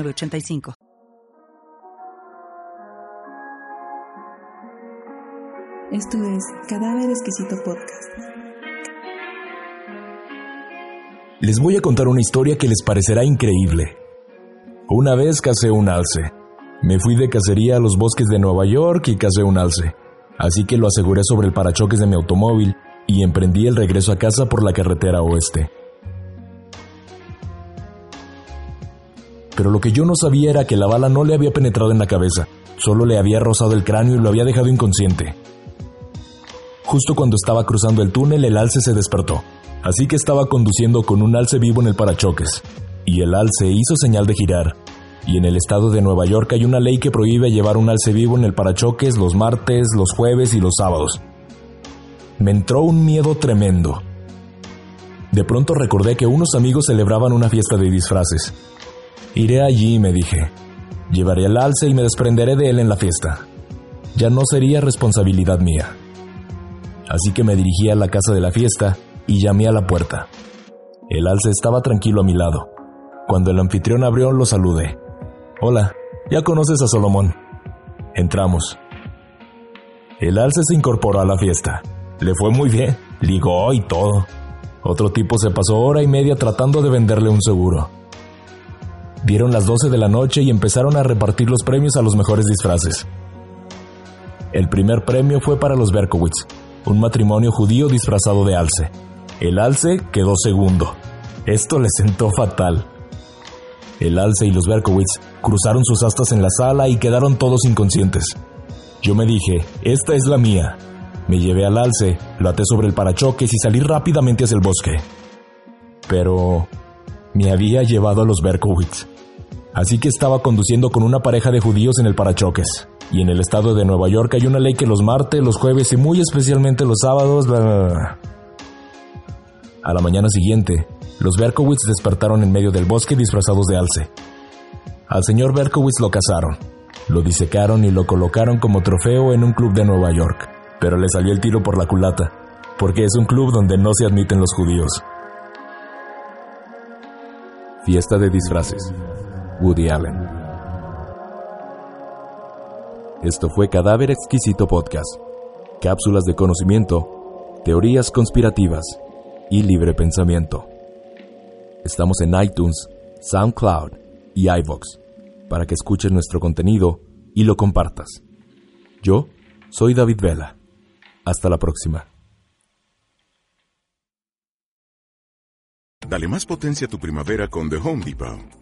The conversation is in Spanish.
85 Esto es Cadáver Exquisito Podcast. Les voy a contar una historia que les parecerá increíble. Una vez casé un alce. Me fui de cacería a los bosques de Nueva York y casé un alce. Así que lo aseguré sobre el parachoques de mi automóvil y emprendí el regreso a casa por la carretera oeste. Pero lo que yo no sabía era que la bala no le había penetrado en la cabeza, solo le había rozado el cráneo y lo había dejado inconsciente. Justo cuando estaba cruzando el túnel, el alce se despertó, así que estaba conduciendo con un alce vivo en el parachoques, y el alce hizo señal de girar. Y en el estado de Nueva York hay una ley que prohíbe llevar un alce vivo en el parachoques los martes, los jueves y los sábados. Me entró un miedo tremendo. De pronto recordé que unos amigos celebraban una fiesta de disfraces, Iré allí, me dije. Llevaré el alce y me desprenderé de él en la fiesta. Ya no sería responsabilidad mía. Así que me dirigí a la casa de la fiesta y llamé a la puerta. El alce estaba tranquilo a mi lado. Cuando el anfitrión abrió, lo saludé. Hola, ya conoces a Solomón. Entramos. El alce se incorporó a la fiesta. Le fue muy bien, ligó y todo. Otro tipo se pasó hora y media tratando de venderle un seguro. Dieron las 12 de la noche y empezaron a repartir los premios a los mejores disfraces. El primer premio fue para los Berkowitz, un matrimonio judío disfrazado de alce. El alce quedó segundo. Esto le sentó fatal. El alce y los Berkowitz cruzaron sus astas en la sala y quedaron todos inconscientes. Yo me dije, esta es la mía. Me llevé al alce, lo até sobre el parachoques y salí rápidamente hacia el bosque. Pero me había llevado a los Berkowitz. Así que estaba conduciendo con una pareja de judíos en el parachoques. Y en el estado de Nueva York hay una ley que los martes, los jueves y muy especialmente los sábados... A la mañana siguiente, los Berkowitz despertaron en medio del bosque disfrazados de alce. Al señor Berkowitz lo cazaron, lo disecaron y lo colocaron como trofeo en un club de Nueva York. Pero le salió el tiro por la culata, porque es un club donde no se admiten los judíos. Fiesta de disfraces. Woody Allen. Esto fue Cadáver Exquisito Podcast. Cápsulas de conocimiento, teorías conspirativas y libre pensamiento. Estamos en iTunes, SoundCloud y iVoox para que escuches nuestro contenido y lo compartas. Yo soy David Vela. Hasta la próxima. Dale más potencia a tu primavera con The Home Depot.